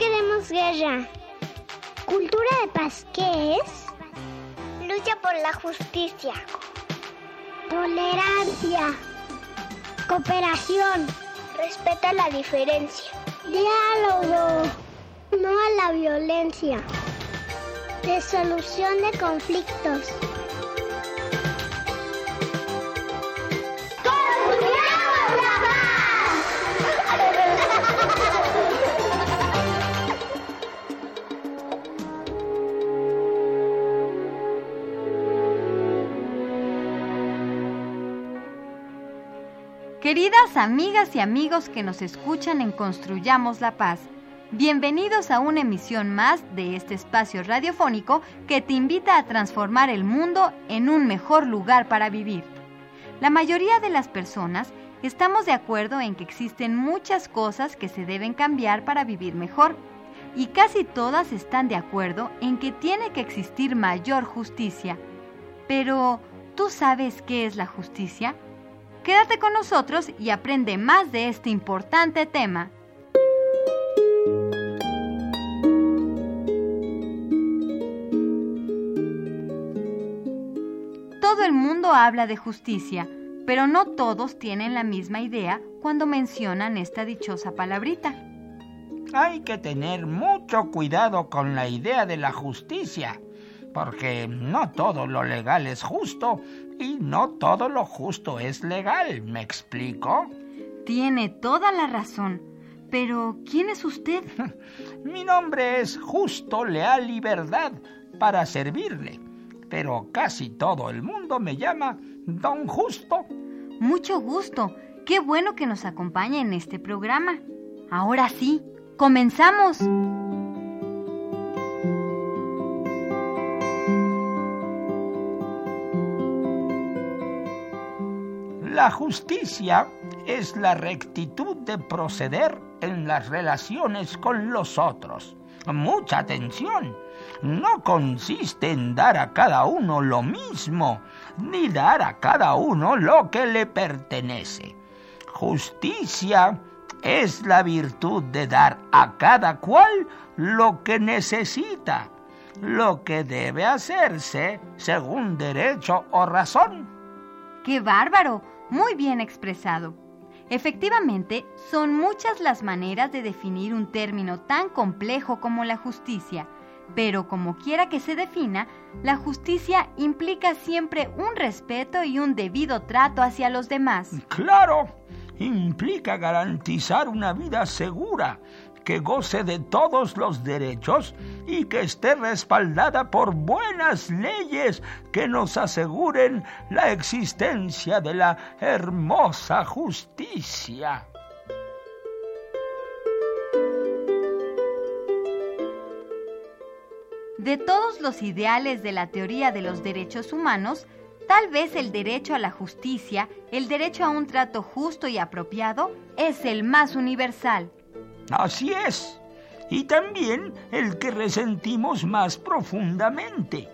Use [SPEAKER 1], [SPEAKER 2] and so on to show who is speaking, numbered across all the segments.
[SPEAKER 1] queremos guerra.
[SPEAKER 2] Cultura de paz, ¿qué es?
[SPEAKER 1] Lucha por la justicia.
[SPEAKER 2] Tolerancia. Cooperación.
[SPEAKER 1] Respeta la diferencia.
[SPEAKER 2] Diálogo. No a la violencia. Resolución de conflictos.
[SPEAKER 3] Queridas amigas y amigos que nos escuchan en Construyamos la Paz, bienvenidos a una emisión más de este espacio radiofónico que te invita a transformar el mundo en un mejor lugar para vivir. La mayoría de las personas estamos de acuerdo en que existen muchas cosas que se deben cambiar para vivir mejor y casi todas están de acuerdo en que tiene que existir mayor justicia. Pero, ¿tú sabes qué es la justicia? Quédate con nosotros y aprende más de este importante tema. Todo el mundo habla de justicia, pero no todos tienen la misma idea cuando mencionan esta dichosa palabrita.
[SPEAKER 4] Hay que tener mucho cuidado con la idea de la justicia porque no todo lo legal es justo y no todo lo justo es legal, ¿me explico?
[SPEAKER 3] Tiene toda la razón. Pero, ¿quién es usted?
[SPEAKER 4] Mi nombre es Justo, Leal y Verdad para servirle. Pero casi todo el mundo me llama Don Justo.
[SPEAKER 3] Mucho gusto. Qué bueno que nos acompañe en este programa. Ahora sí, comenzamos.
[SPEAKER 4] La justicia es la rectitud de proceder en las relaciones con los otros. Mucha atención. No consiste en dar a cada uno lo mismo, ni dar a cada uno lo que le pertenece. Justicia es la virtud de dar a cada cual lo que necesita, lo que debe hacerse según derecho o razón.
[SPEAKER 3] ¡Qué bárbaro! Muy bien expresado. Efectivamente, son muchas las maneras de definir un término tan complejo como la justicia, pero como quiera que se defina, la justicia implica siempre un respeto y un debido trato hacia los demás.
[SPEAKER 4] Claro, implica garantizar una vida segura, que goce de todos los derechos y que esté respaldada por buenas leyes que nos aseguren la existencia de la hermosa justicia.
[SPEAKER 3] De todos los ideales de la teoría de los derechos humanos, tal vez el derecho a la justicia, el derecho a un trato justo y apropiado, es el más universal.
[SPEAKER 4] Así es. Y también el que resentimos más profundamente.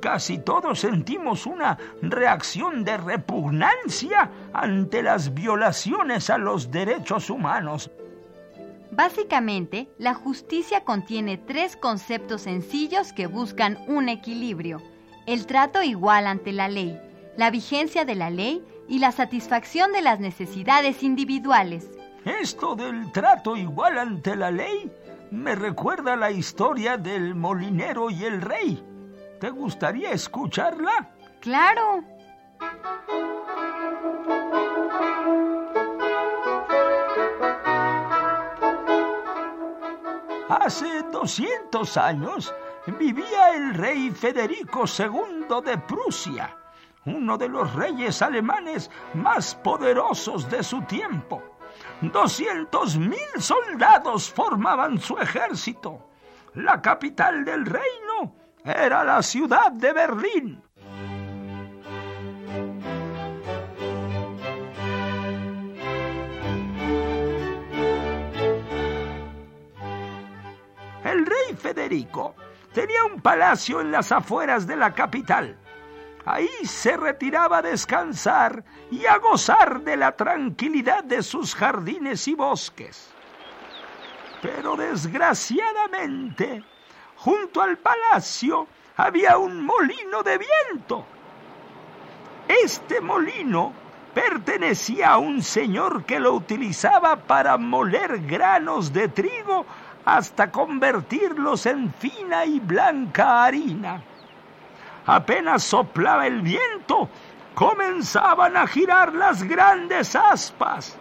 [SPEAKER 4] Casi todos sentimos una reacción de repugnancia ante las violaciones a los derechos humanos.
[SPEAKER 3] Básicamente, la justicia contiene tres conceptos sencillos que buscan un equilibrio. El trato igual ante la ley, la vigencia de la ley y la satisfacción de las necesidades individuales.
[SPEAKER 4] Esto del trato igual ante la ley me recuerda la historia del molinero y el rey. ¿Te gustaría escucharla?
[SPEAKER 3] Claro.
[SPEAKER 4] Hace 200 años vivía el rey Federico II de Prusia, uno de los reyes alemanes más poderosos de su tiempo. Doscientos mil soldados formaban su ejército. La capital del reino era la ciudad de Berlín. El rey Federico tenía un palacio en las afueras de la capital Ahí se retiraba a descansar y a gozar de la tranquilidad de sus jardines y bosques. Pero desgraciadamente, junto al palacio había un molino de viento. Este molino pertenecía a un señor que lo utilizaba para moler granos de trigo hasta convertirlos en fina y blanca harina. Apenas soplaba el viento, comenzaban a girar las grandes aspas.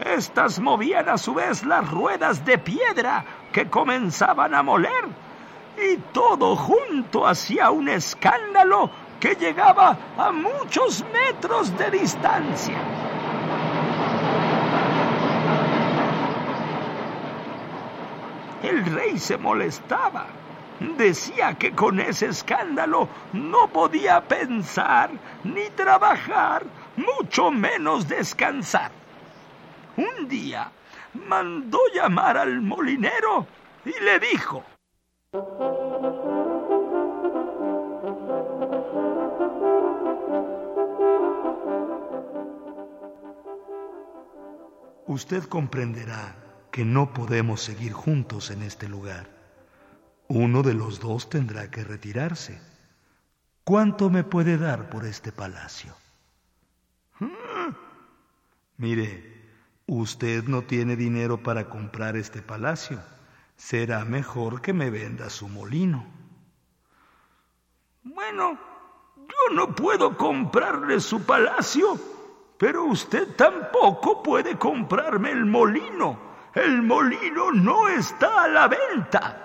[SPEAKER 4] Estas movían a su vez las ruedas de piedra que comenzaban a moler y todo junto hacía un escándalo que llegaba a muchos metros de distancia. El rey se molestaba. Decía que con ese escándalo no podía pensar ni trabajar, mucho menos descansar. Un día mandó llamar al molinero y le dijo, Usted comprenderá que no podemos seguir juntos en este lugar. Uno de los dos tendrá que retirarse. ¿Cuánto me puede dar por este palacio? Hmm. Mire, usted no tiene dinero para comprar este palacio. Será mejor que me venda su molino. Bueno, yo no puedo comprarle su palacio, pero usted tampoco puede comprarme el molino. El molino no está a la venta.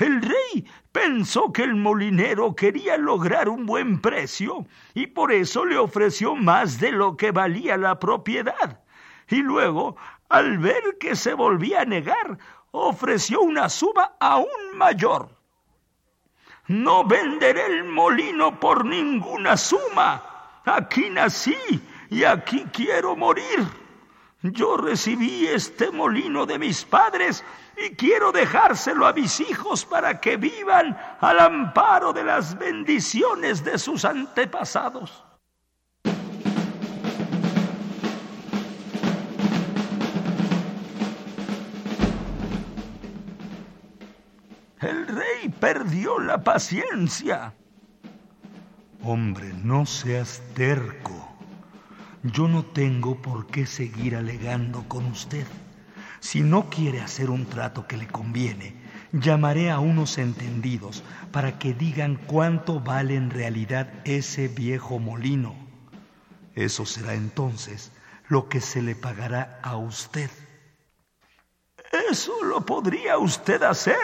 [SPEAKER 4] El rey pensó que el molinero quería lograr un buen precio y por eso le ofreció más de lo que valía la propiedad. Y luego, al ver que se volvía a negar, ofreció una suma aún mayor. No venderé el molino por ninguna suma. Aquí nací y aquí quiero morir. Yo recibí este molino de mis padres y quiero dejárselo a mis hijos para que vivan al amparo de las bendiciones de sus antepasados. El rey perdió la paciencia. Hombre, no seas terco. Yo no tengo por qué seguir alegando con usted. Si no quiere hacer un trato que le conviene, llamaré a unos entendidos para que digan cuánto vale en realidad ese viejo molino. Eso será entonces lo que se le pagará a usted. Eso lo podría usted hacer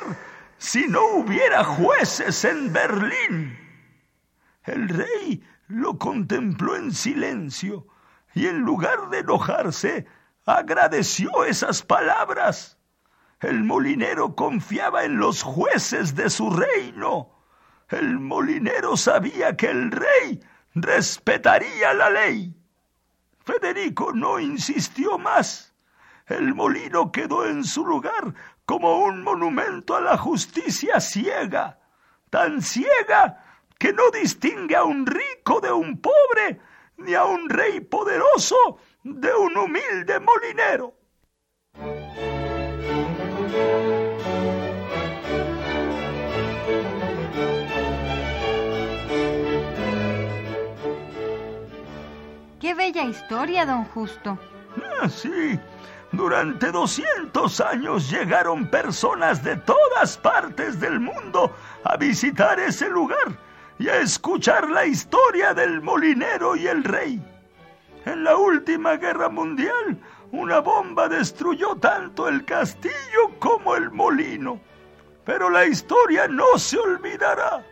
[SPEAKER 4] si no hubiera jueces en Berlín. El rey lo contempló en silencio y en lugar de enojarse, agradeció esas palabras. El molinero confiaba en los jueces de su reino. El molinero sabía que el rey respetaría la ley. Federico no insistió más. El molino quedó en su lugar como un monumento a la justicia ciega, tan ciega que no distingue a un rico de un pobre, ni a un rey poderoso de un humilde molinero.
[SPEAKER 3] Qué bella historia, don Justo.
[SPEAKER 4] Ah, sí, durante 200 años llegaron personas de todas partes del mundo a visitar ese lugar y a escuchar la historia del molinero y el rey. En la última guerra mundial, una bomba destruyó tanto el castillo como el molino. Pero la historia no se olvidará.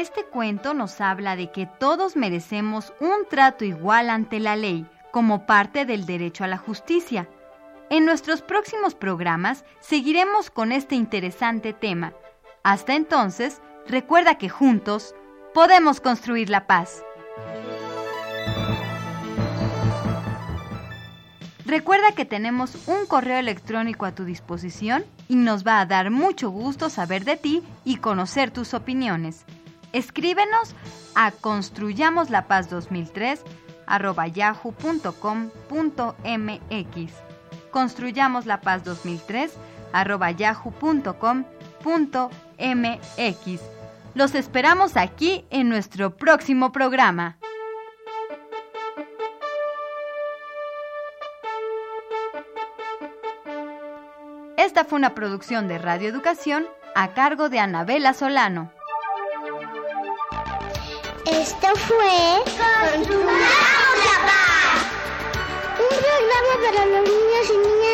[SPEAKER 3] Este cuento nos habla de que todos merecemos un trato igual ante la ley como parte del derecho a la justicia. En nuestros próximos programas seguiremos con este interesante tema. Hasta entonces, recuerda que juntos podemos construir la paz. Recuerda que tenemos un correo electrónico a tu disposición y nos va a dar mucho gusto saber de ti y conocer tus opiniones. Escríbenos a construyamoslapaz2003 arroba yahoo.com.mx. Construyamos la paz 2003 arroba yahoo.com.mx. Los esperamos aquí en nuestro próximo programa. Esta fue una producción de Radio Educación a cargo de Anabela Solano.
[SPEAKER 2] Esto fue
[SPEAKER 1] Construyamos la paz.
[SPEAKER 2] un programa para los niños y niñas